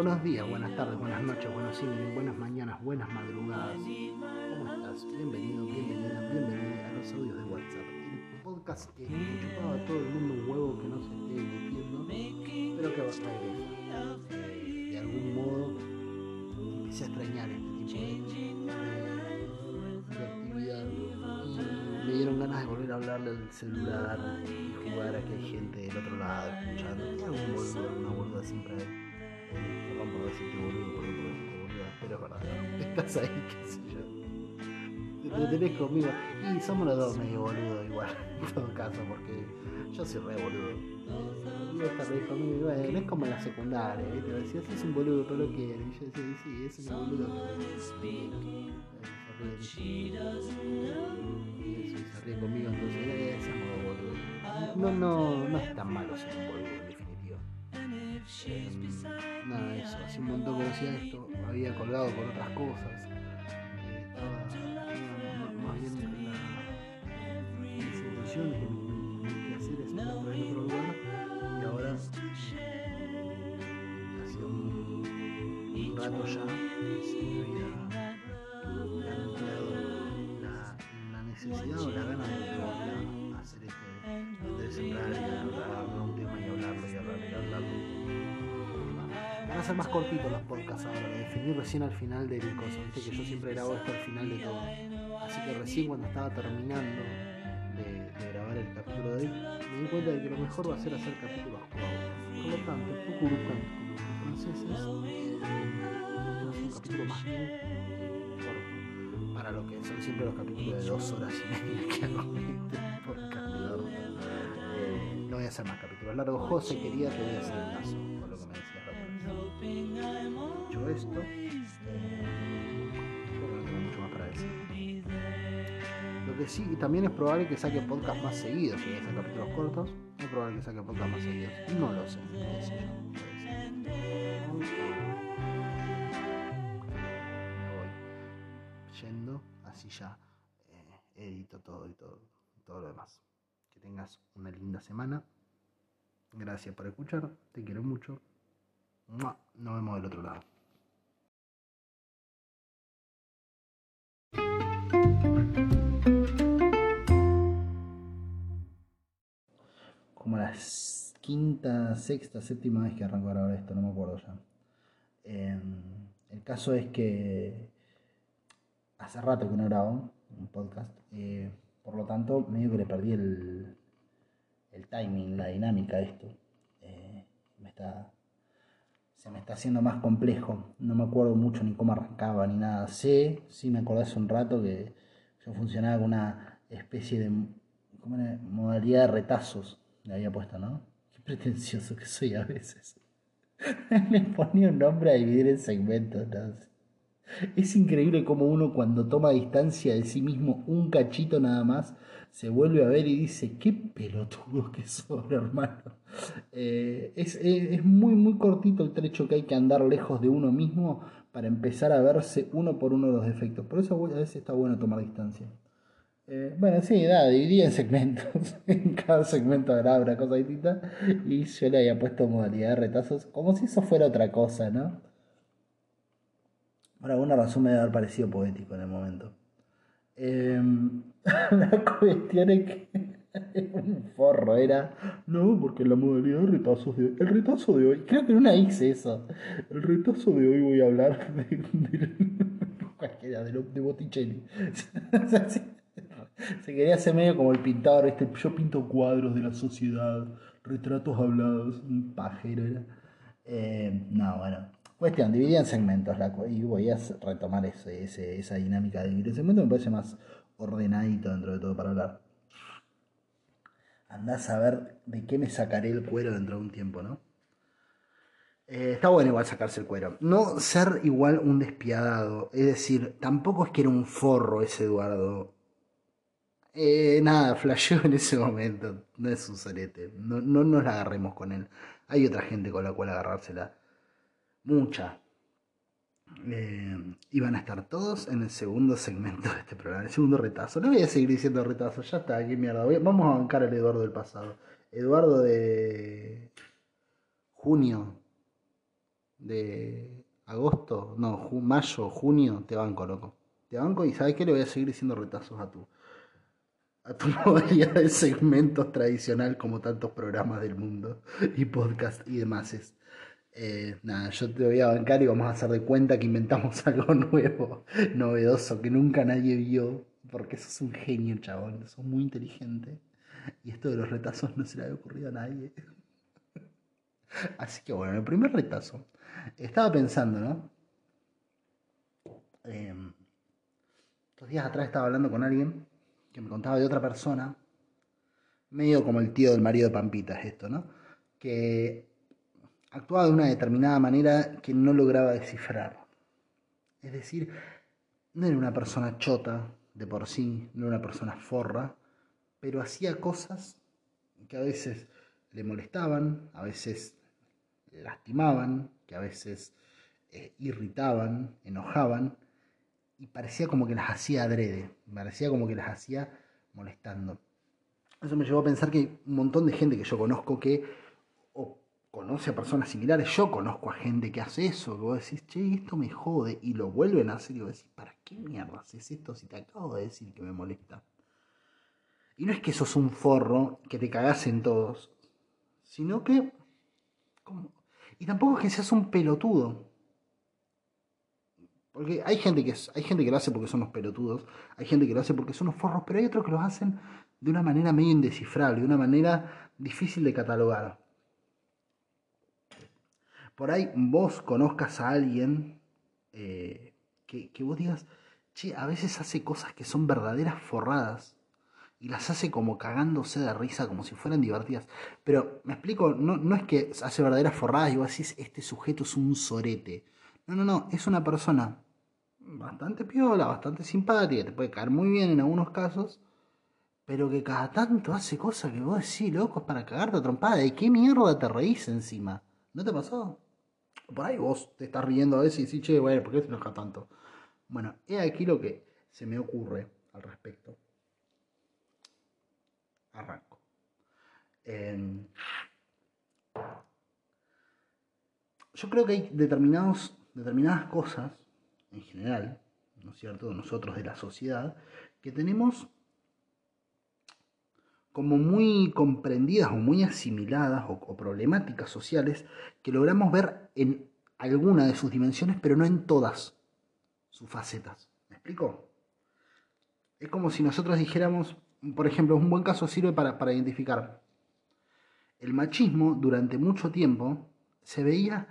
Buenos días, buenas tardes, buenas noches, buenos evening, buenas mañanas, buenas madrugadas. ¿Cómo estás? Bienvenido, bienvenida, bienvenida a los audios de WhatsApp. El podcast que le chupaba a todo el mundo un huevo que no se esté emitiendo, pero que va a regresa. Eh, de algún modo empecé a extrañar este tipo de, actividad y me dieron ganas de volver a hablarle al celular y jugar a que hay gente del otro lado escuchando. Hay algún boludo, boluda siempre hay. Eh, Perdón por decirte boludo, perdón por decirte boluda, pero es verdad. Estás ahí, qué sé yo. Te, te tenés conmigo. Y somos los dos medio boludos igual, en todo caso, porque yo soy re boludo. Eh, Digo, está re conmigo y bueno, es como en la secundaria, ¿viste? Decías, es un boludo, pero lo quiero. Y yo decía, sí, es un boludo. Y eso, y se ríe conmigo, entonces, eh, seamos dos boludos. No, no, no es tan malo ser un boludo, en definitiva. Eh, nada, eso, hace un montón que decía esto, había colgado con otras cosas. eh, estaba tenía más bien la, mis intenciones, mi quehacer en otro lugar y ahora eh, hace un, un rato ya me había me la, la necesidad o la gana de hacer este, de sembrar y agarrar un tema y hablarlo y hablarlo y hablarlo. Van a ser más cortitos los podcasts ahora, de definir recién al final del coso. Viste que yo siempre grabo esto al final de todo. Así que recién cuando estaba terminando de, grabar el capítulo de hoy, me di cuenta de que lo mejor va a ser hacer capítulos cortos. Por lo tanto, urgente como los franceses, eh, es un capítulo más corto. Para lo que son siempre los capítulos de dos horas y media que hago este podcast voy a hacer más capítulos largos. José quería que voy a hacer lazo, con lo que me otra vez. Dicho esto, eh, creo que no tengo mucho más para decir. Lo que sí, y también es probable que saque podcast más seguidos, si voy a hacer capítulos cortos, es probable que saque podcast más seguidos. No lo sé, qué sé así ya eh, edito todo y todo, todo lo demás. Tengas una linda semana. Gracias por escuchar, te quiero mucho. Nos vemos del otro lado. Como la quinta, sexta, séptima vez que arranco a grabar esto, no me acuerdo ya. Em, el caso es que hace rato que no grabo un podcast, eh, por lo tanto, medio que le perdí el, el timing, la dinámica esto. Eh, me está, se me está haciendo más complejo. No me acuerdo mucho ni cómo arrancaba ni nada. Sé, sí me acordé hace un rato que yo funcionaba con una especie de ¿cómo era? modalidad de retazos. Le había puesto, ¿no? Qué pretencioso que soy a veces. Le ponía un nombre a dividir en segmentos, ¿no? Es increíble cómo uno cuando toma distancia de sí mismo un cachito nada más, se vuelve a ver y dice, qué pelotudo que soy, hermano. Eh, es, es- es muy, muy cortito el trecho que hay que andar lejos de uno mismo para empezar a verse uno por uno los defectos. Por eso a veces está bueno tomar distancia. Eh, bueno, sí, nada, dividí en segmentos. en cada segmento habrá una cosa distinta. Y yo le había puesto modalidad de retazos, como si eso fuera otra cosa, ¿no? Por alguna razón me debe haber parecido poético en el momento. Eh, la cuestión es que un forro era. No, porque la modalidad de retazos de hoy. El retazo de hoy. Creo que en una hice eso. El retazo de hoy voy a hablar de. de- cualquiera, de, Botticelli. Se quería hacer medio como el pintor, este, yo pinto cuadros de la sociedad, retratos hablados, un pajero era. Eh, no, bueno. Cuestión, dividí en segmentos la, y voy a retomar ese, esa dinámica de dividir en segmentos, me parece más ordenadito dentro de todo para hablar. Andás a ver de qué me sacaré el cuero dentro de un tiempo, ¿no? Eh, está bueno igual sacarse el cuero. No ser igual un despiadado. Es decir, tampoco es que era un forro ese Eduardo. Eh, nada, flasheó en ese momento. No es un sorete. No, no nos la agarremos con él. Hay otra gente con la cual agarrársela. Mucha. Eh, iban a estar todos en el segundo segmento de este programa, el segundo retazo. No voy a seguir diciendo retazo, ya está, qué mierda. Vamos a bancar al Eduardo del pasado. Eduardo de junio de agosto, no, mayo, junio, te banco, loco. Te banco y ¿sabes qué? Le voy a seguir diciendo retazos a tu, a tu modalidad de segmentos tradicional como tantos programas del mundo y podcast y demás. Eh, nada, yo te voy a bancar y vamos a hacer de cuenta que inventamos algo nuevo, novedoso, que nunca nadie vio, porque sos un genio, chabón, sos muy inteligente. Y esto de los retazos no se le había ocurrido a nadie. Así que bueno, el primer retazo. Estaba pensando, ¿no? Eh, días atrás estaba hablando con alguien que me contaba de otra persona, medio como el tío del marido de Pampita es esto, ¿no? Que actuaba de una determinada manera que no lograba descifrar. Es decir, no era una persona chota de por sí, no era una persona forra, pero hacía cosas que a veces le molestaban, a veces lastimaban, que a veces eh, irritaban, enojaban, y parecía como que las hacía adrede, parecía como que las hacía molestando. Eso me llevó a pensar que hay un montón de gente que yo conozco que conoce a personas similares, yo conozco a gente que hace eso, que vos decís, che, esto me jode, y lo vuelven a hacer y vos decís, ¿para qué mierda haces esto si te acabo de decir que me molesta? Y no es que sos un forro que te cagás en todos, sino que... Y tampoco es que seas un pelotudo. Porque hay gente que hay gente que lo hace porque son los pelotudos, hay gente que lo hace porque son los forros, pero hay otros que lo hacen de una manera medio indescifrable, de una manera difícil de catalogar. Por ahí vos conozcas a alguien eh, que, que vos digas, che, a veces hace cosas que son verdaderas forradas y las hace como cagándose de risa, como si fueran divertidas. Pero me explico, no, no es que hace verdaderas forradas y vos decís, este sujeto es un sorete. No, no, no, es una persona bastante piola, bastante simpática, te puede caer muy bien en algunos casos, pero que cada tanto hace cosas que vos decís, loco, es para cagarte a trompada. ¿De qué mierda te reís encima? ¿No te pasó? Por ahí vos te estás riendo a veces y decís, che, bueno, ¿por qué se enoja tanto? Bueno, he aquí lo que se me ocurre al respecto. Arranco. yo creo que hay determinados, determinadas cosas en general, ¿no es cierto?, nosotros de la sociedad, que tenemos como muy comprendidas o muy asimiladas o, problemáticas sociales que logramos ver en alguna de sus dimensiones, pero no en todas sus facetas. ¿Me explico? Es como si nosotros dijéramos, por ejemplo, un buen caso sirve para, para identificar. El machismo durante mucho tiempo se veía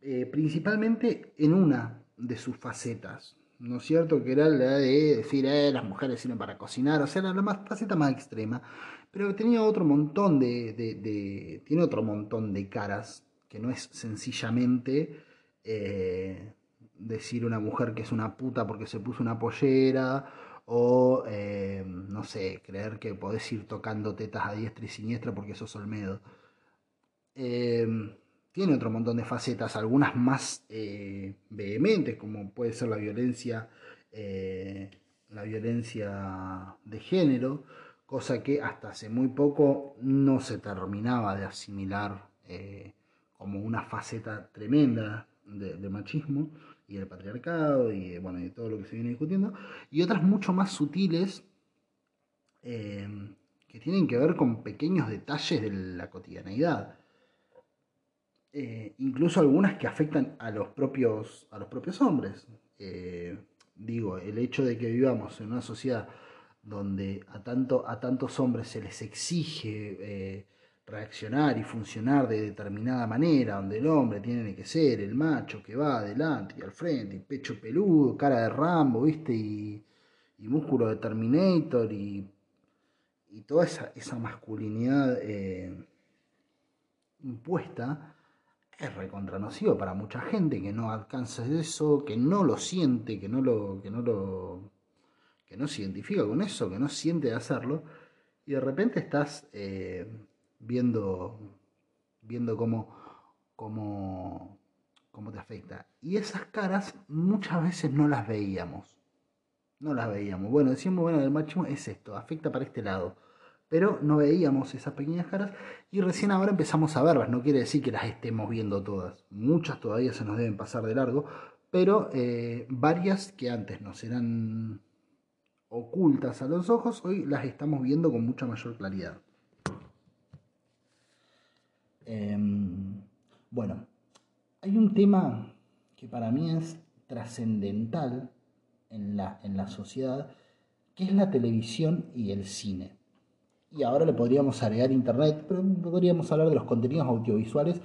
eh, principalmente en una de sus facetas, ¿no es cierto? Que era la de decir, eh, las mujeres sirven para cocinar, o sea, era la más, faceta más extrema, pero tenía otro montón de, tiene otro montón de caras, que no es sencillamente eh, decir una mujer que es una puta porque se puso una pollera, o, eh, no sé, creer que podés ir tocando tetas a diestra y siniestra porque sos Olmedo. Eh, tiene otro montón de facetas, algunas más eh, vehementes, como puede ser la violencia, eh, la violencia de género, cosa que hasta hace muy poco no se terminaba de asimilar eh, como una faceta tremenda de, machismo y del patriarcado y bueno y todo lo que se viene discutiendo, y otras mucho más sutiles que tienen que ver con pequeños detalles de la cotidianeidad eh, incluso algunas que afectan a los propios, a los propios hombres. Eh, digo, el hecho de que vivamos en una sociedad donde a, tanto, a tantos hombres se les exige eh, reaccionar y funcionar de determinada manera, donde el hombre tiene que ser el macho que va adelante y al frente, y pecho peludo, cara de Rambo, ¿viste? Y, músculo de Terminator y, y toda esa, esa masculinidad impuesta es recontranocido para mucha gente que no alcanza eso, que no lo siente, que no lo, que no lo, que no se identifica con eso, que no siente de hacerlo, y de repente estás eh, viendo, viendo cómo, cómo, cómo te afecta. Y esas caras muchas veces no las veíamos. No las veíamos. Bueno, decimos, bueno, el machismo es esto, afecta para este lado. Pero no veíamos esas pequeñas caras y recién ahora empezamos a verlas. No quiere decir que las estemos viendo todas, muchas todavía se nos deben pasar de largo, pero eh, varias que antes nos eran ocultas a los ojos, hoy las estamos viendo con mucha mayor claridad. Em, bueno, hay un tema que para mí es trascendental en la, en la sociedad, que es la televisión y el cine. Y ahora le podríamos agregar internet, pero podríamos hablar de los contenidos audiovisuales.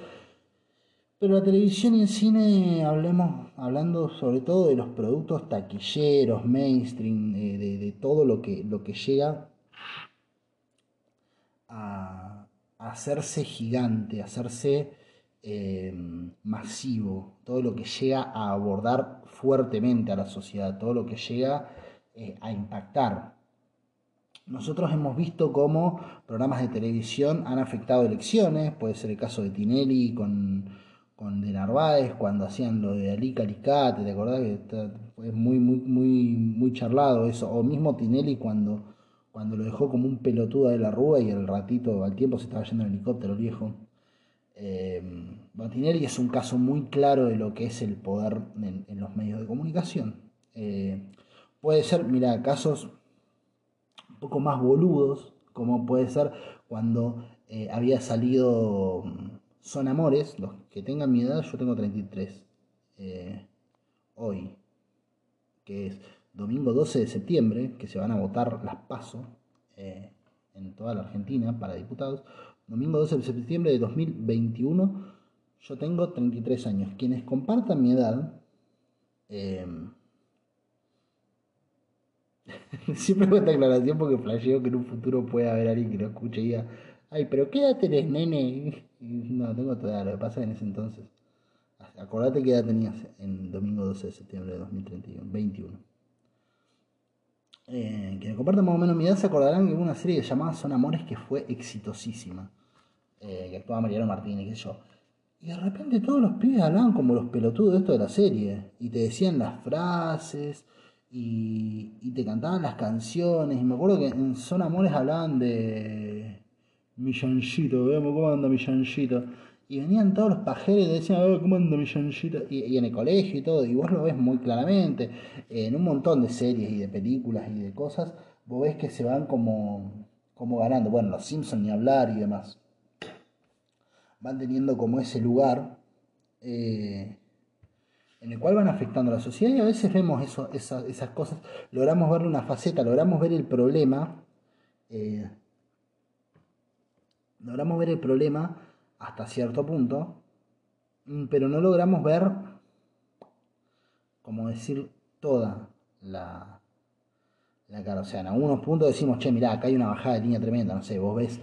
Pero la televisión y el cine, hablemos, hablando sobre todo de los productos taquilleros, mainstream, de, de, todo lo que, lo que llega a, hacerse gigante, a hacerse eh, masivo, todo lo que llega a abordar fuertemente a la sociedad, todo lo que llega eh, a impactar. Nosotros hemos visto cómo programas de televisión han afectado elecciones, puede ser el caso de Tinelli con, con De Narváez, cuando hacían lo de Ali Calicate, ¿te acordás que fue muy, muy, muy, muy charlado eso? O mismo Tinelli cuando cuando lo dejó como un pelotudo de la rúa y el ratito, al tiempo se estaba yendo en helicóptero el viejo. Eh, es un caso muy claro de lo que es el poder en, los medios de comunicación. Eh, puede ser, mira, casos un poco más boludos, como puede ser cuando eh, había salido mm, Son Amores, los que tengan mi edad, yo tengo 33, eh, hoy, que es domingo 12 de septiembre, que se van a votar las PASO eh, en toda la Argentina para diputados. Domingo 12 de septiembre de 2021, yo tengo 33 años. Quienes compartan mi edad, eh, siempre hago esta aclaración porque flasheo que en un futuro puede haber alguien que lo escuche y diga, ay, pero ¿qué edad tenés, nene? No, tengo toda lo que pasa en ese entonces. Acordate qué edad tenías en domingo 12 de septiembre de 2021 eh, quienes comparten más o menos mi edad se acordarán que hubo una serie llamada Son Amores que fue exitosísima, eh, que actuaba Mariano Martínez, qué yo. Y de repente todos los pibes hablaban como los pelotudos de esto de la serie, y te decían las frases, y, y te cantaban las canciones, y me acuerdo que en Son Amores hablaban de Milloncito, veamos cómo anda Milloncito. Y venían todos los pajeros y decían, oh, ¿cómo anda mi y, y, en el colegio y todo, y vos lo ves muy claramente, en un montón de series y de películas y de cosas, vos ves que se van como, como ganando, bueno, los Simpsons ni hablar y demás, van teniendo como ese lugar eh, en el cual van afectando a la sociedad y a veces vemos esas, cosas, logramos ver una faceta, logramos ver el problema, eh, logramos ver el problema, hasta cierto punto, mm, pero no logramos ver, como decir, toda la, la cara. O sea, en algunos puntos decimos, che, mirá, acá hay una bajada de línea tremenda. No sé, vos ves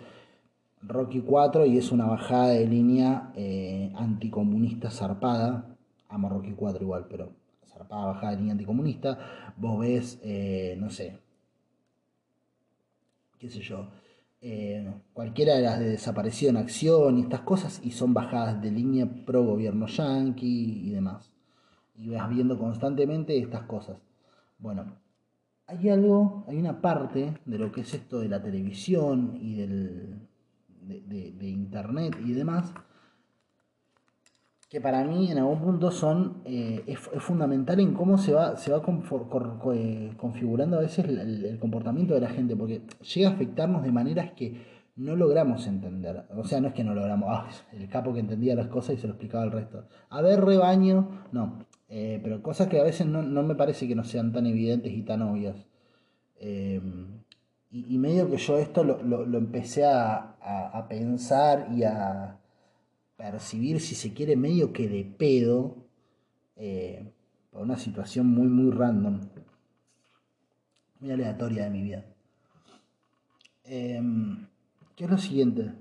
Rocky 4 y es una bajada de línea eh, anticomunista zarpada. Amo Rocky 4 igual, pero zarpada bajada de línea anticomunista. Vos ves, eh, no sé, qué sé yo eh, cualquiera de las de desaparecido en acción y estas cosas, y son bajadas de línea pro gobierno yanqui y demás. Y vas viendo constantemente estas cosas. Bueno, hay algo, hay una parte de lo que es esto de la televisión y del, de internet y demás, que para mí en algún punto son eh, es, fundamental en cómo se va se va eh, configurando a veces el, comportamiento de la gente porque llega a afectarnos de maneras que no logramos entender. O sea no es que no logramos ah, el capo que entendía las cosas y se lo explicaba al resto. A ver rebaño no. Eh, pero cosas que a veces no, me parece que no sean tan evidentes y tan obvias. Y, medio que yo esto lo, lo, empecé a pensar y a percibir, si se quiere, medio que de pedo, eh, por una situación muy, muy random, muy aleatoria de mi vida. Em, ¿Qué es lo siguiente?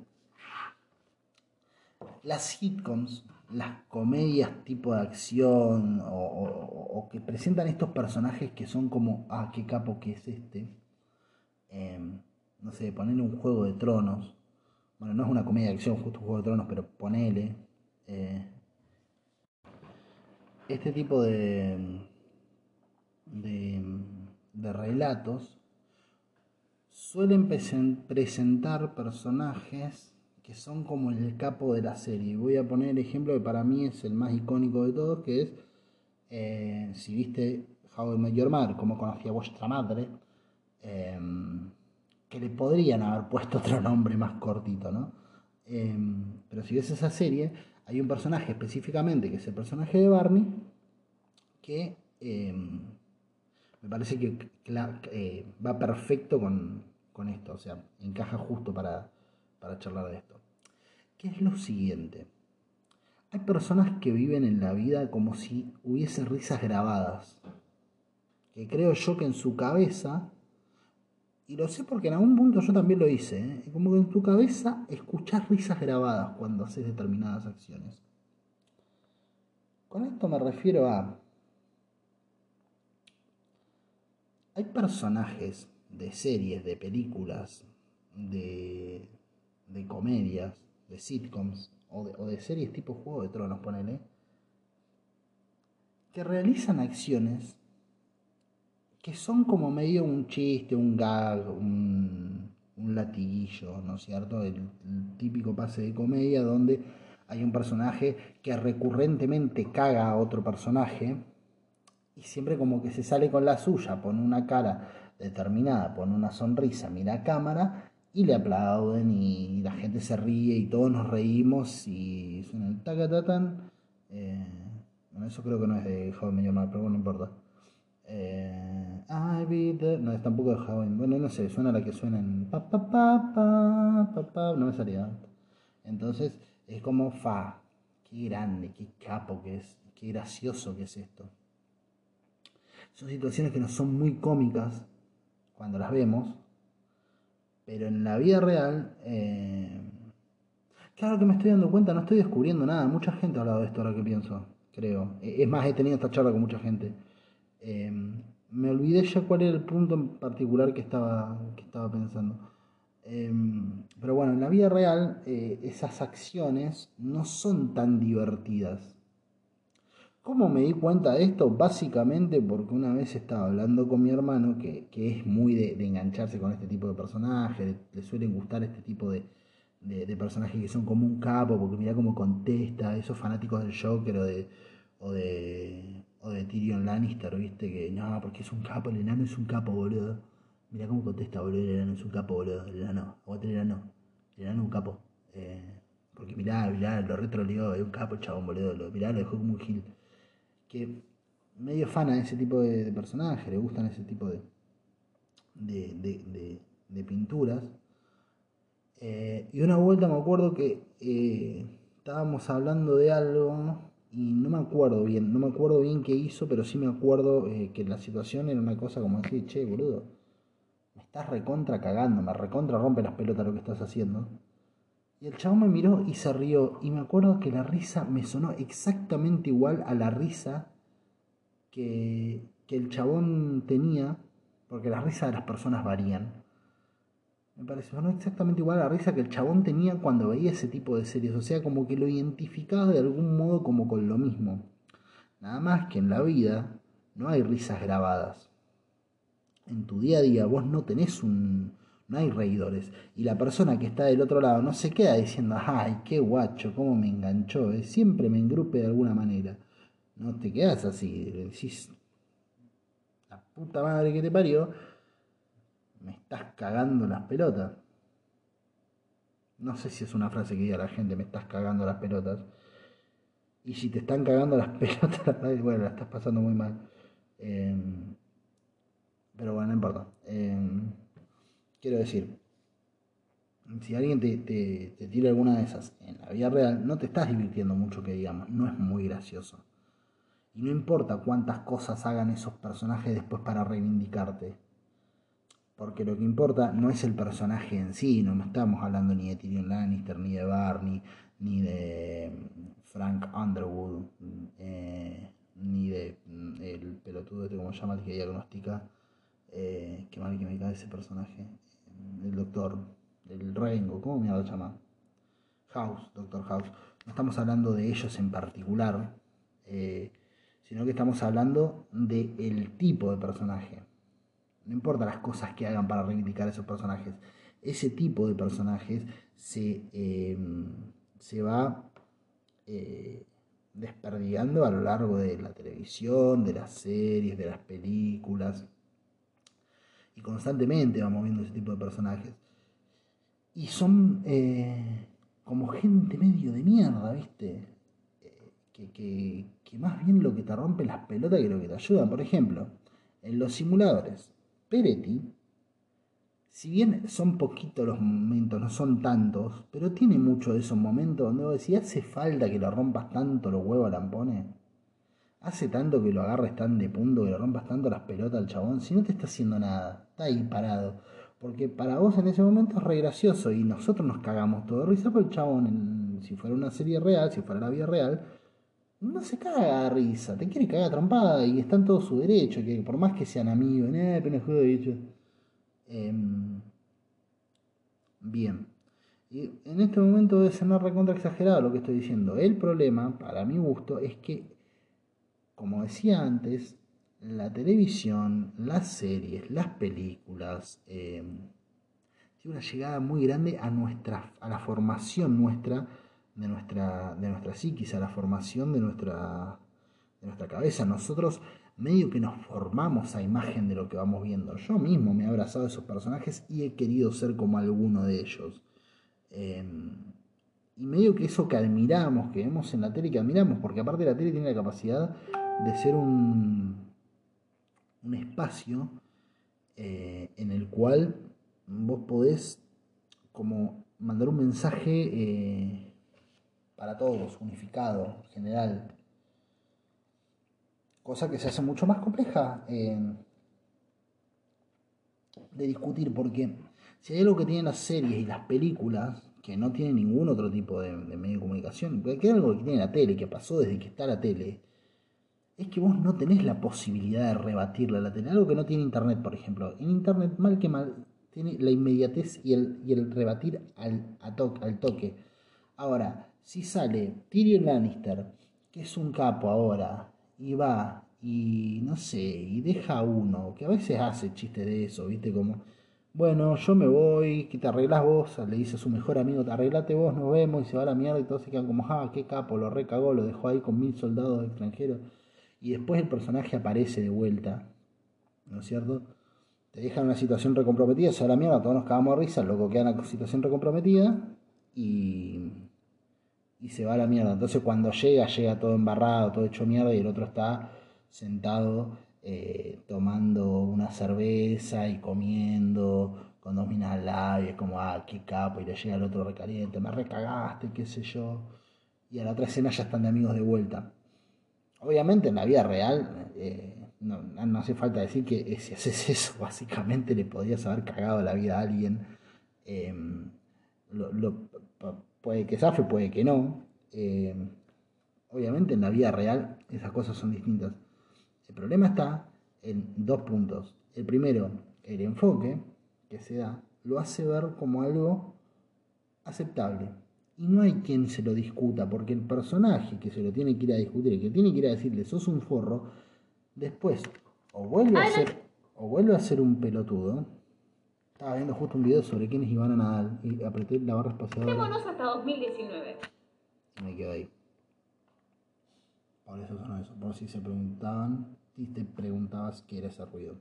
Las sitcoms, las comedias tipo de acción o, que presentan estos personajes que son como, ah, qué capo que es este. Em, no sé, ponerle un juego de tronos bueno, no es una comedia de acción, justo Juego de Tronos, pero ponele. Eh, este tipo de, de, relatos suelen presentar personajes que son como el capo de la serie. Voy a poner el ejemplo que para mí es el más icónico de todos, que es, eh, si viste How I Met Your Mother, como conocía vuestra madre, que le podrían haber puesto otro nombre más cortito, ¿no? Em, pero si ves esa serie, hay un personaje específicamente, que es el personaje de Barney, que em, me parece que eh, va perfecto con, esto, o sea, encaja justo para, para charlar de esto. ¿Qué es lo siguiente? Hay personas que viven en la vida como si hubiese risas grabadas, que creo yo que en su cabeza, y lo sé porque en algún punto yo también lo hice, ¿eh? como que en tu cabeza escuchás risas grabadas cuando haces determinadas acciones. Con esto me refiero a hay personajes de series, de películas, de, de comedias, de sitcoms o de, o de, series tipo Juego de Tronos, ponele, que realizan acciones que son como medio un chiste, un gag, un, un latiguillo, ¿no es cierto? el típico pase de comedia donde hay un personaje que recurrentemente caga a otro personaje y siempre como que se sale con la suya, pone una cara determinada, pone una sonrisa, mira a cámara y le aplauden y la gente se ríe y todos nos reímos y suena el tacatatan. Eh, bueno, eso creo que no es de Joven Mayor pero bueno, no importa. Eh, no es tampoco de Joven, bueno, no sé, suena la que suena en pa pa pa pa pa, pa no me salía. Entonces es como fa, qué grande, qué capo que es, qué gracioso que es esto. Son situaciones que no son muy cómicas cuando las vemos, pero en la vida real, eh, claro que me estoy dando cuenta, no estoy descubriendo nada. Mucha gente ha hablado de esto ahora que pienso, creo. E, es más, he tenido esta charla con mucha gente. Eh, me olvidé ya cuál era el punto en particular que estaba, que estaba pensando. Eh, pero bueno, en la vida real esas acciones no son tan divertidas. ¿Cómo me di cuenta de esto? Básicamente porque una vez estaba hablando con mi hermano, que, es muy de, engancharse con este tipo de personajes, le suelen gustar este tipo de, personajes que son como un capo, porque mira cómo contesta, esos fanáticos del Joker o de, o de, o de Tyrion Lannister, viste, que no, porque es un capo, el enano es un capo, boludo. Mira cómo contesta, boludo, el enano es un capo, boludo, el enano, aguante el enano, el enano es un capo. Eh, porque mirá, mirá, lo retroleó, es un capo el chabón, boludo, lo, mirá, lo dejó como un gil que medio fan a ese tipo de, personajes, le gustan ese tipo de, de, pinturas. Eh, y una vuelta me acuerdo que eh, estábamos hablando de algo y no me acuerdo bien, no me acuerdo bien qué hizo, pero sí me acuerdo eh, que la situación era una cosa como así, che, boludo, me estás recontra cagando, me recontra rompe las pelotas lo que estás haciendo. Y el chabón me miró y se rió. Y me acuerdo que la risa me sonó exactamente igual a la risa que, el chabón tenía, porque las risas de las personas varían. Me parece, sonó exactamente igual a la risa que el chabón tenía cuando veía ese tipo de series. O sea, como que lo identificaba de algún modo como con lo mismo. Nada más que en la vida no hay risas grabadas. En tu día a día vos no tenés un, no hay reidores. Y la persona que está del otro lado no se queda diciendo, ay, qué guacho, cómo me enganchó, eh, siempre me engrupe de alguna manera. No te quedas así, decís, la puta madre que te parió, me estás cagando las pelotas. No sé si es una frase que diga la gente, me estás cagando las pelotas. Y si te están cagando las pelotas, bueno, la estás pasando muy mal. Em, pero bueno, no importa. Em, Quiero decir, si alguien te, te, tira alguna de esas en la vida real, no te estás divirtiendo mucho, que digamos, no es muy gracioso. Y no importa cuántas cosas hagan esos personajes después para reivindicarte. Porque lo que importa no es el personaje en sí, no estamos hablando ni de Tyrion Lannister, ni de Barney, ni de Frank Underwood, eh, ni de mm, el pelotudo este, como se llama, el que diagnostica. Eh, qué mal que me cae ese personaje el doctor, el Rengo, ¿cómo me lo llama? House, Doctor House. No estamos hablando de ellos en particular, eh, sino que estamos hablando del el tipo de personaje. No importa las cosas que hagan para reivindicar a esos personajes. Ese tipo de personajes se, eh, se va eh, desperdigando a lo largo de la televisión, de las series, de las películas. Y constantemente vamos viendo ese tipo de personajes. Y son eh, como gente medio de mierda, ¿viste? que, que, que más bien lo que te rompe las pelotas que lo que te ayudan. Por ejemplo, en los simuladores, Peretti, si bien son poquitos los momentos, no son tantos, pero tiene mucho de esos momentos donde vos decís, hace falta que lo rompas tanto los huevos lampones. Hace tanto que lo agarres tan de punto, que lo rompas tanto las pelotas al chabón, si no te está haciendo nada, está ahí parado. Porque para vos en ese momento es re gracioso y nosotros nos cagamos todo de risa por el chabón, si fuera una serie real, si fuera la vida real, no se caga a risa, te quiere cagar trompada y está en todo su derecho, que por más que sean amigos, eh, bien. Y en este momento debe ser recontra exagerado lo que estoy diciendo. El problema, para mi gusto, es que, como decía antes, la televisión, las series, las películas, em, tiene una llegada muy grande a nuestra, a la formación nuestra de nuestra, de nuestra psiquis, a la formación de nuestra, de nuestra cabeza. Nosotros medio que nos formamos a imagen de lo que vamos viendo. Yo mismo me he abrazado a esos personajes y he querido ser como alguno de ellos. Em, y medio que eso que admiramos, que vemos en la tele, que admiramos, porque aparte la tele tiene la capacidad de ser un, un espacio eh, en el cual vos podés como mandar un mensaje eh, para todos, unificado, general. Cosa que se hace mucho más compleja eh, de discutir, porque si hay algo que tienen las series y las películas, que no tienen ningún otro tipo de, medio de comunicación, porque algo que tiene la tele, que pasó desde que está la tele, es que vos no tenés la posibilidad de rebatirle a la tele. Algo que no tiene Internet, por ejemplo. En Internet, mal que mal, tiene la inmediatez y el, y el rebatir al, al toque. Ahora, si sale Tyrion Lannister, que es un capo ahora, y va y no sé, y deja uno, que a veces hace chiste de eso, ¿viste? Como, bueno, yo me voy, que te arreglas vos, le dice a su mejor amigo, te arreglate vos, nos vemos, y se va a la mierda, y todos se quedan como, ah, qué capo, lo recagó, lo dejó ahí con mil soldados extranjeros, y después el personaje aparece de vuelta, ¿no es cierto? Te dejan una situación recomprometida, se va a la mierda, todos nos cagamos de risa, loco queda una situación recomprometida, y y se va a la mierda. Entonces cuando llega, llega todo embarrado, todo hecho mierda y el otro está sentado eh, tomando una cerveza y comiendo con dos minas al y es como, ah, qué capo, y le llega el otro recaliente, me recagaste, qué sé yo. Y a la otra escena ya están de amigos de vuelta. Obviamente en la vida real, eh, no, no, hace falta decir que si haces eso, básicamente le podrías haber cagado la vida a alguien. Em, lo, Puede que zafe, puede que no. Eh, obviamente en la vida real esas cosas son distintas. El problema está en dos puntos. El primero, el enfoque que se da lo hace ver como algo aceptable. Y no hay quien se lo discuta, porque el personaje que se lo tiene que ir a discutir, el que tiene que ir a decirle, sos un forro, después o vuelve a ser, o vuelve a ser un pelotudo, estaba viendo justo un video sobre quiénes iban a Nadal y apreté la barra espaciadora. Quedémonos hasta 2019. Me quedo ahí. Por eso son eso. Por si se preguntaban y te preguntabas qué era ese ruido.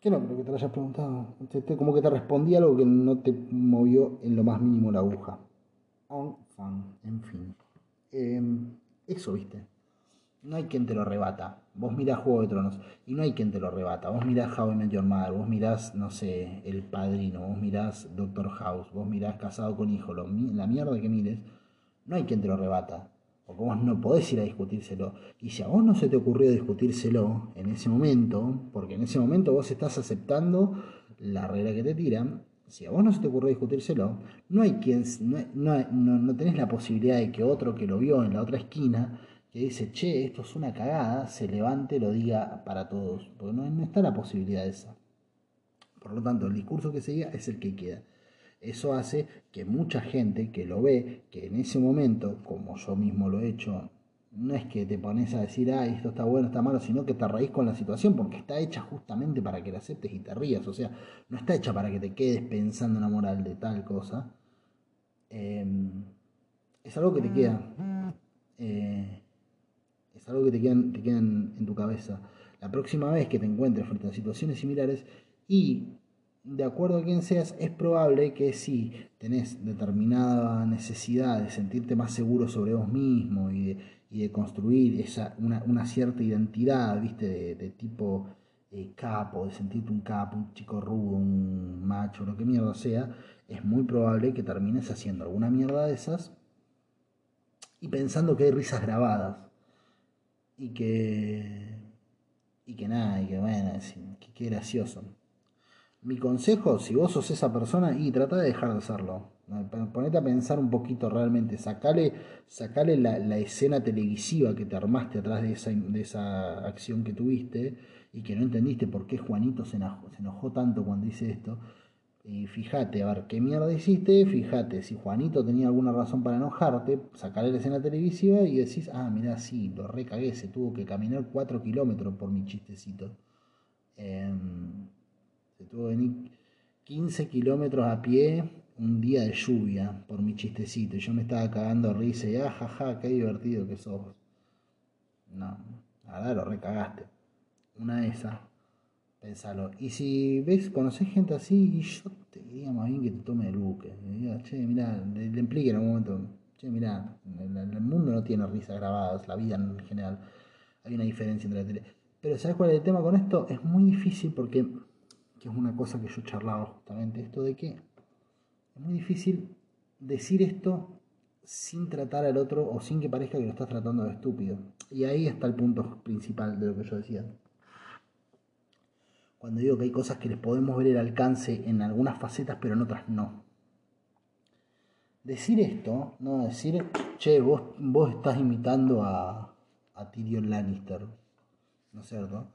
Que no creo que te lo hayas preguntado. como que te respondí algo que no te movió en lo más mínimo la aguja. On, fan, en fin. Em, eso, viste no hay quien te lo rebata. Vos mirás Juego de Tronos y no hay quien te lo rebata. Vos mirás How I Met Your Mother, vos mirás, no sé, El Padrino, vos mirás Doctor House, vos mirás Casado con Hijo, la mierda que mires, no hay quien te lo rebata. Porque vos no podés ir a discutírselo. Y si a vos no se te ocurrió discutírselo en ese momento, porque en ese momento vos estás aceptando la regla que te tiran, si a vos no se te ocurrió discutírselo, no hay quien, no, no, no tenés la posibilidad de que otro que lo vio en la otra esquina que dice, che, esto es una cagada, se levante y lo diga para todos, porque no, no está la posibilidad esa. Por lo tanto, el discurso que se diga es el que queda. Eso hace que mucha gente que lo ve, que en ese momento, como yo mismo lo he hecho no es que te pones a decir, ah, esto está bueno, está malo, sino que te reís con la situación, porque está hecha justamente para que la aceptes y te rías. O sea, no está hecha para que te quedes pensando en la moral de tal cosa. Em, es algo que te queda. Eh, algo que te queda, te en, tu cabeza. La próxima vez que te encuentres frente a situaciones similares y de acuerdo a quién seas, es probable que si tenés determinada necesidad de sentirte más seguro sobre vos mismo y de construir esa, una, cierta identidad, ¿viste? De, tipo eh, capo, de sentirte un capo, un chico rudo, un macho, lo que mierda sea, es muy probable que termines haciendo alguna mierda de esas y pensando que hay risas grabadas y que y que nada, y que bueno, que, que gracioso. Mi consejo, si vos sos esa persona, y trata de dejar de hacerlo Ponete a pensar un poquito realmente, sacale, sacale la, escena televisiva que te armaste atrás de esa, de esa acción que tuviste y que no entendiste por qué Juanito se enojó, se enojó tanto cuando hice esto. Y fíjate, a ver, ¿qué mierda hiciste? Fíjate, si Juanito tenía alguna razón para enojarte, sacale la escena televisiva y decís, ah, mira, sí, lo recagué, se tuvo que caminar 4 kilómetros por mi chistecito. Em, se tuvo que venir 15 kilómetros a pie un día de lluvia por mi chistecito. Yo me estaba cagando risa y ah, jaja, qué divertido que sos. No, ahora lo recagaste. Una de esas, pensalo. Y si ves, conoces gente así, yo te diría más bien que te tome el buque. diga, che, mirá, le, le implique en algún momento, che, mirá, el, el, mundo no tiene risas grabadas, la vida en general. Hay una diferencia entre la tele. Pero ¿sabes cuál es el tema con esto? Es muy difícil porque, que es una cosa que yo charlaba justamente, esto de que es muy difícil decir esto sin tratar al otro o sin que parezca que lo estás tratando de estúpido. Y ahí está el punto principal de lo que yo decía. Cuando digo que hay cosas que les podemos ver el alcance en algunas facetas, pero en otras no. Decir esto, no decir, che, vos, vos estás imitando a, a Tyrion Lannister, ¿no es cierto?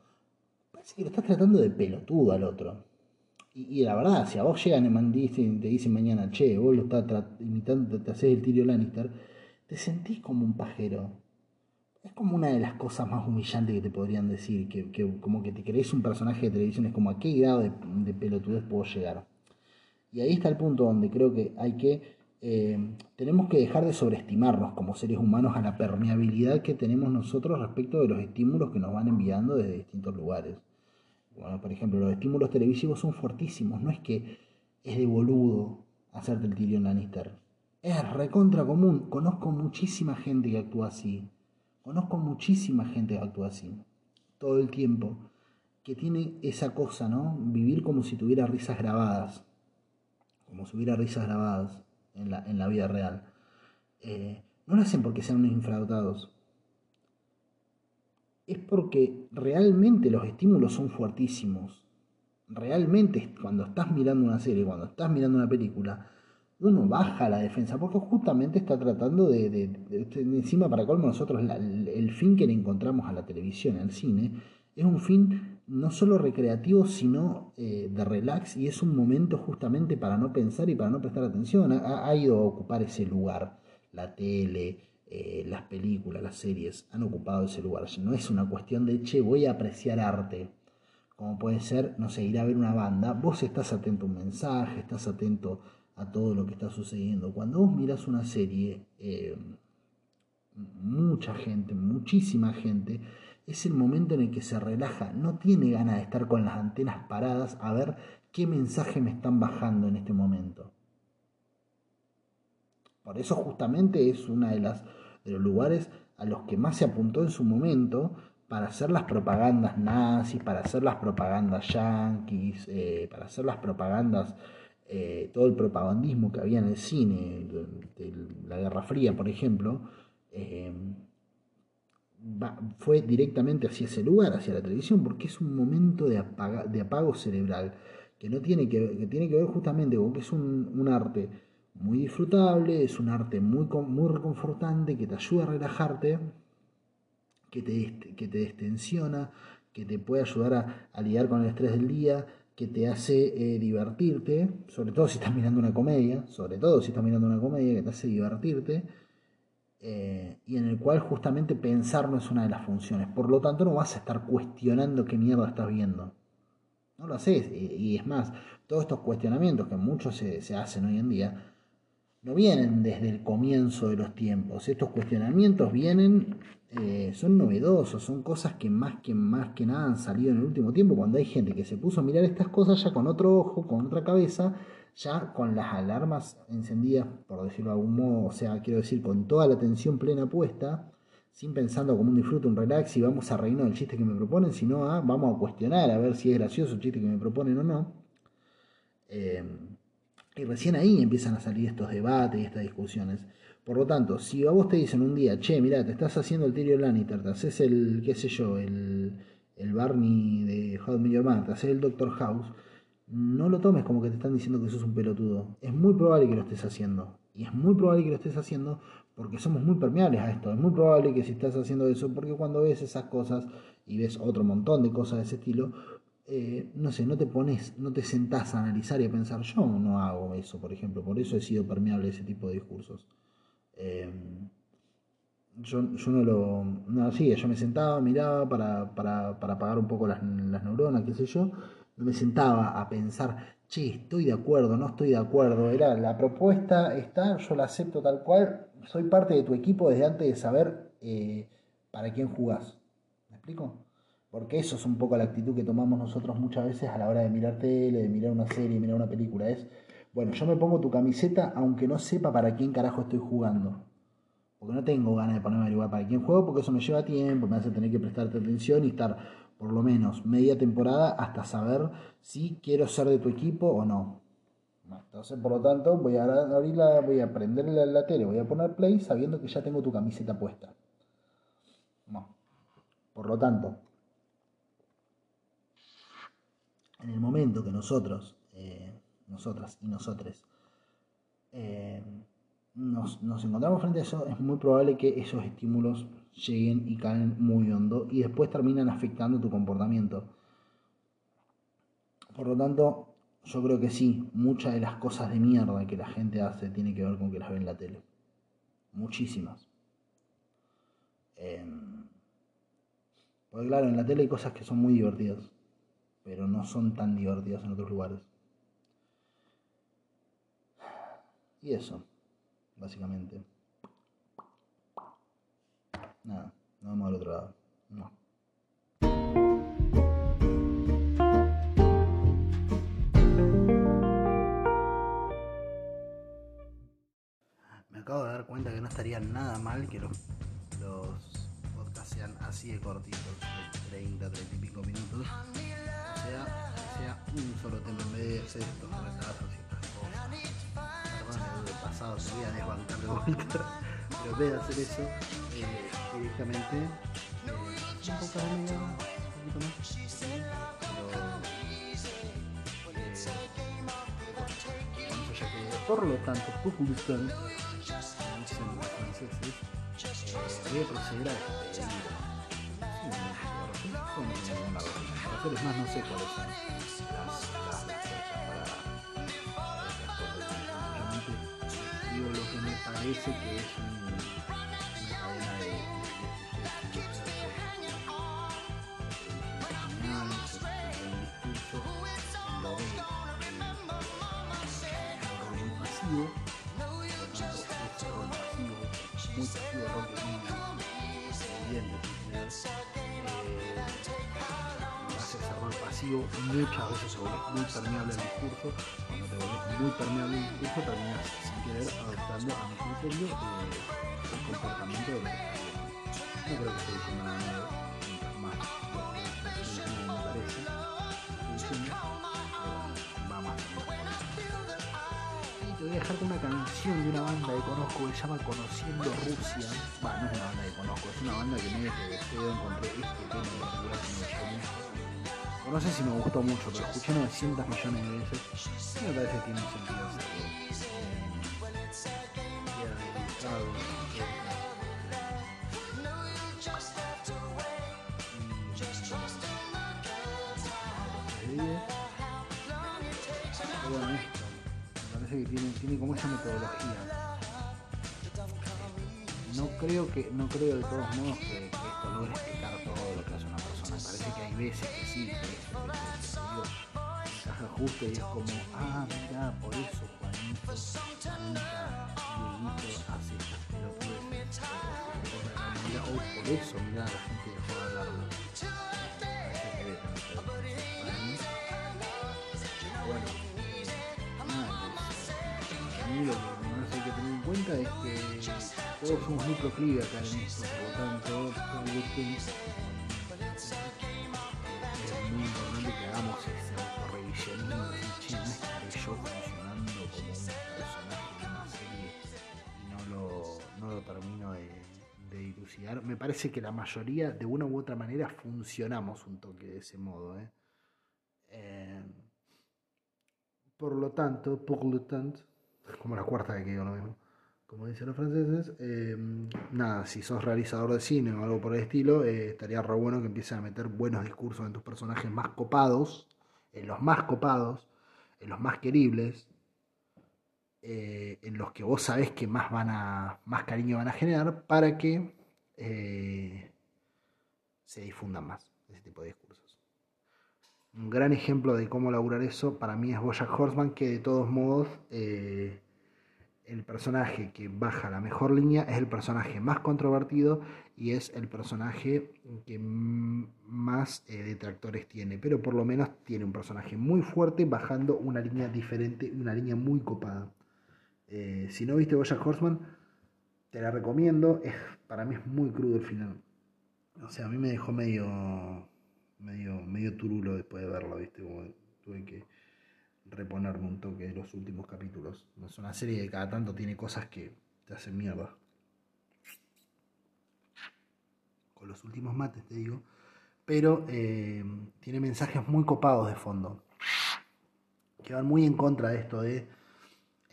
Parece que lo estás tratando de pelotudo al otro. Y, la verdad, si a vos llegan y te dicen mañana, che, vos lo estás imitando, te haces el Tyrion Lannister, te sentís como un pajero. Es como una de las cosas más humillantes que te podrían decir, que, como que te crees un personaje de televisión, es como a qué grado de, de pelotudez puedo llegar. Y ahí está el punto donde creo que hay que, eh, tenemos que dejar de sobreestimarnos como seres humanos a la permeabilidad que tenemos nosotros respecto de los estímulos que nos van enviando desde distintos lugares. Bueno, por ejemplo, los estímulos televisivos son fuertísimos, no es que es de boludo hacerte el Tyrion Lannister. Es recontra común. Conozco muchísima gente que actúa así. Conozco muchísima gente que actúa así. Todo el tiempo. Que tiene esa cosa, ¿no? Vivir como si tuviera risas grabadas. Como si hubiera risas grabadas en la, en la vida real. Eh, no lo hacen porque sean unos infradotados es porque realmente los estímulos son fuertísimos. Realmente cuando estás mirando una serie, cuando estás mirando una película, uno baja la defensa porque justamente está tratando de, encima para colmo nosotros el, fin que le encontramos a la televisión, al cine, es un fin no solo recreativo, sino eh, de relax y es un momento justamente para no pensar y para no prestar atención. ha ido a ocupar ese lugar, la tele, eh, las películas, las series han ocupado ese lugar. No es una cuestión de, che, voy a apreciar arte. Como puede ser, no sé, ir a ver una banda. Vos estás atento a un mensaje, estás atento a todo lo que está sucediendo. Cuando vos miras una serie, eh, mucha gente, muchísima gente, es el momento en el que se relaja. No tiene ganas de estar con las antenas paradas a ver qué mensaje me están bajando en este momento. Por eso justamente es una de las de los lugares a los que más se apuntó en su momento para hacer las propagandas nazis, para hacer las propagandas yanquis, eh, para hacer las propagandas, eh, todo el propagandismo que había en el cine, de, la Guerra Fría, por ejemplo, eh, fue directamente hacia ese lugar, hacia la televisión, porque es un momento de, de apago cerebral, que, no tiene que, tiene que ver justamente con que es un, un arte muy disfrutable, es un arte muy, muy reconfortante que te ayuda a relajarte, que te, que te destensiona, que te puede ayudar a, lidiar con el estrés del día, que te hace eh, divertirte, sobre todo si estás mirando una comedia, sobre todo si estás mirando una comedia que te hace divertirte, eh, y en el cual justamente pensar no es una de las funciones. Por lo tanto, no vas a estar cuestionando qué mierda estás viendo. No lo haces. Y, es más, todos estos cuestionamientos que muchos se, se hacen hoy en día, no vienen desde el comienzo de los tiempos. Estos cuestionamientos vienen, eh, son novedosos, son cosas que más, que más que nada han salido en el último tiempo, cuando hay gente que se puso a mirar estas cosas ya con otro ojo, con otra cabeza, ya con las alarmas encendidas, por decirlo de algún modo, o sea, quiero decir, con toda la atención plena puesta, sin pensando como un disfrute, un relax y vamos a reírnos del chiste que me proponen, sino a vamos a cuestionar a ver si es gracioso el chiste que me proponen o no. Eh, y recién ahí empiezan a salir estos debates y estas discusiones. Por lo tanto, si a vos te dicen un día, che, mira, te estás haciendo el Tyrion Lannister, te haces el, qué sé yo, el, el Barney de How I Met te haces el Doctor House, no lo tomes como que te están diciendo que sos un pelotudo. Es muy probable que lo estés haciendo. Y es muy probable que lo estés haciendo porque somos muy permeables a esto. Es muy probable que si estás haciendo eso, porque cuando ves esas cosas y ves otro montón de cosas de ese estilo, eh, no sé, no te pones, no te sentás a analizar y a pensar, yo no hago eso, por ejemplo, por eso he sido permeable a ese tipo de discursos. Em, yo, no lo. No, sí, yo me sentaba, miraba para, para, para apagar un poco las, las neuronas, qué sé yo. Me sentaba a pensar, che, estoy de acuerdo, no estoy de acuerdo. Era la propuesta, está, yo la acepto tal cual. Soy parte de tu equipo desde antes de saber eh, para quién jugás. ¿Me explico? Porque eso es un poco la actitud que tomamos nosotros muchas veces a la hora de mirar tele, de mirar una serie, de mirar una película. Es, bueno, yo me pongo tu camiseta aunque no sepa para quién carajo estoy jugando. Porque no tengo ganas de ponerme igual para quién juego, porque eso me lleva tiempo, me hace tener que prestarte atención y estar por lo menos media temporada hasta saber si quiero ser de tu equipo o no. Entonces, por lo tanto, voy a abrir la, voy a prender la, la tele, voy a poner play sabiendo que ya tengo tu camiseta puesta. Por lo tanto, en el momento que nosotros, eh, nosotras y nosotres, eh, nos, encontramos frente a eso, es muy probable que esos estímulos lleguen y caen muy hondo y después terminan afectando tu comportamiento. Por lo tanto, yo creo que sí, muchas de las cosas de mierda que la gente hace tiene que ver con que las ve en la tele. Muchísimas. Em, porque claro, en la tele hay cosas que son muy divertidas pero no son tan divertidas en otros lugares. Y eso, básicamente. Nada, no vamos al otro lado. No. Me acabo de dar cuenta que no estaría nada mal que los, los podcasts sean así de cortitos, de 30, 30 y pico minutos sea, sea un solo tema en vez de hacer estos retazos. Perdón, el pasado se voy a desbancar de vuelta, pero en vez de hacer eso, eh, directamente eh, un poco de un poquito más, pero eh, por lo tanto, Pupulstone, dicen los franceses, eh, voy a proceder a despedir. Más no sé cuáles son las, las, las para parece que es un, una cadena de, pasivo, muchas veces se vuelve muy permeable el discurso. Cuando te vuelves muy permeable el discurso, terminas querer adoptando a mi criterio eh, el comportamiento de lo que está bien. No creo que esté diciendo nada nuevo, mientras más me parece, diciendo, va más y te voy a dejar con una canción de una banda que conozco que se llama Conociendo Rusia. Bueno, no es una banda que conozco, es una banda que medio que encontré este tema particular que me gustó mucho no sé si me gustó mucho, pero escuché 900 millones de veces. Y me parece que tiene sentido hacerlo. Bueno, esto me parece que tiene, tiene como esa metodología. no creo que, no creo de todos modos que, que esto logre explicar todo lo que hace una persona. Me parece que hay veces que sí, que, que, que, que encaja justo y es como, ah, mira, por eso eso, mira, la gente que con eso. Para mí, bueno, nada, a mí lo que más hay que tener en cuenta es que todos somos muy proclives acá en esto, por lo tanto, es muy importante que hagamos ese autorrevisionismo de che, no yo funcionando como un personaje de una serie y no lo, no lo termino de, de dilucidar. Me parece que la mayoría, de una u otra manera, funcionamos un toque de ese modo. ¿eh? Eh, por lo tanto, por lo tanto, como la cuarta que digo lo mismo, como dicen los franceses, eh, nada, si sos realizador de cine o algo por el estilo, eh, estaría re bueno que empieces a meter buenos discursos en tus personajes más copados, en los más copados, en los más queribles, eh, en los que vos sabés que más van a, más cariño van a generar, para que eh, se difundan más ese tipo de discursos. Un gran ejemplo de cómo lograr eso para mí es Bojack Horseman, que de todos modos eh, el personaje que baja la mejor línea es el personaje más controvertido y es el personaje que más detractores tiene, pero por lo menos tiene un personaje muy fuerte bajando una línea diferente, una línea muy copada. Eh, si no viste Bojack Horseman, te la recomiendo, es, para mí es muy crudo el final. O sea, a mí me dejó medio medio, medio turulo después de verlo, ¿viste? Tuve que reponerme un toque de los últimos capítulos. Es una serie que cada tanto tiene cosas que te hacen mierda. Con los últimos mates, te digo. Pero eh, tiene mensajes muy copados de fondo. Que van muy en contra de esto de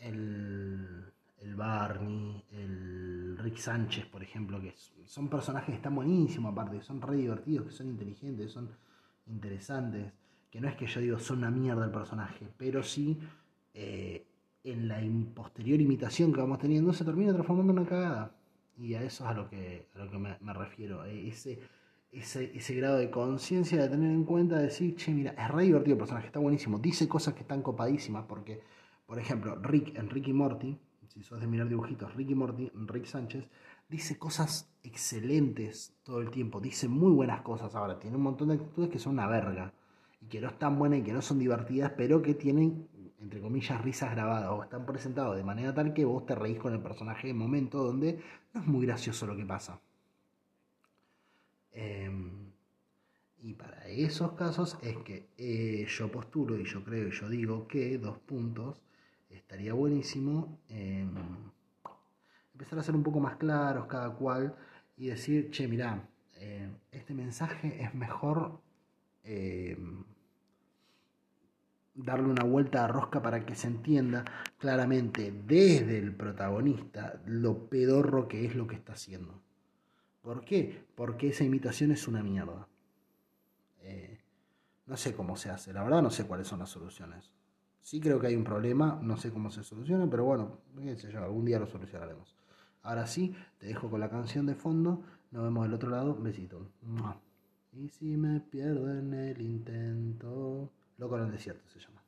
el, el Barney, el Rick Sánchez, por ejemplo, que son personajes que están buenísimos aparte, que son re divertidos, que son inteligentes, que son interesantes, que no es que yo digo son una mierda el personaje, pero sí eh, en la posterior imitación que vamos teniendo se termina transformando en una cagada. Y a eso es a lo que, a lo que me, me refiero, ese, ese, ese grado de conciencia de tener en cuenta, de decir, che, mira, es re divertido el personaje, está buenísimo, dice cosas que están copadísimas, porque, por ejemplo, Rick en Ricky Morty, si sos de mirar dibujitos, Ricky Morty, Rick Sánchez, dice cosas excelentes todo el tiempo, dice muy buenas cosas ahora, tiene un montón de actitudes que son una verga, y que no están buenas y que no son divertidas, pero que tienen, entre comillas, risas grabadas, o están presentados de manera tal que vos te reís con el personaje en momento donde no es muy gracioso lo que pasa. Eh, y para esos casos es que eh, yo posturo y yo creo y yo digo que dos puntos estaría buenísimo eh, empezar a ser un poco más claros cada cual y decir, che, mirá, eh, este mensaje es mejor eh, darle una vuelta a rosca para que se entienda claramente desde el protagonista lo pedorro que es lo que está haciendo. ¿Por qué? Porque esa imitación es una mierda. No sé cómo se hace, la verdad no sé cuáles son las soluciones. Sí creo que hay un problema, no sé cómo se soluciona, pero bueno, algún día lo solucionaremos. Ahora sí, te dejo con la canción de fondo, nos vemos del otro lado, besito. Y si me pierdo en el intento, Loco en el desierto se llama.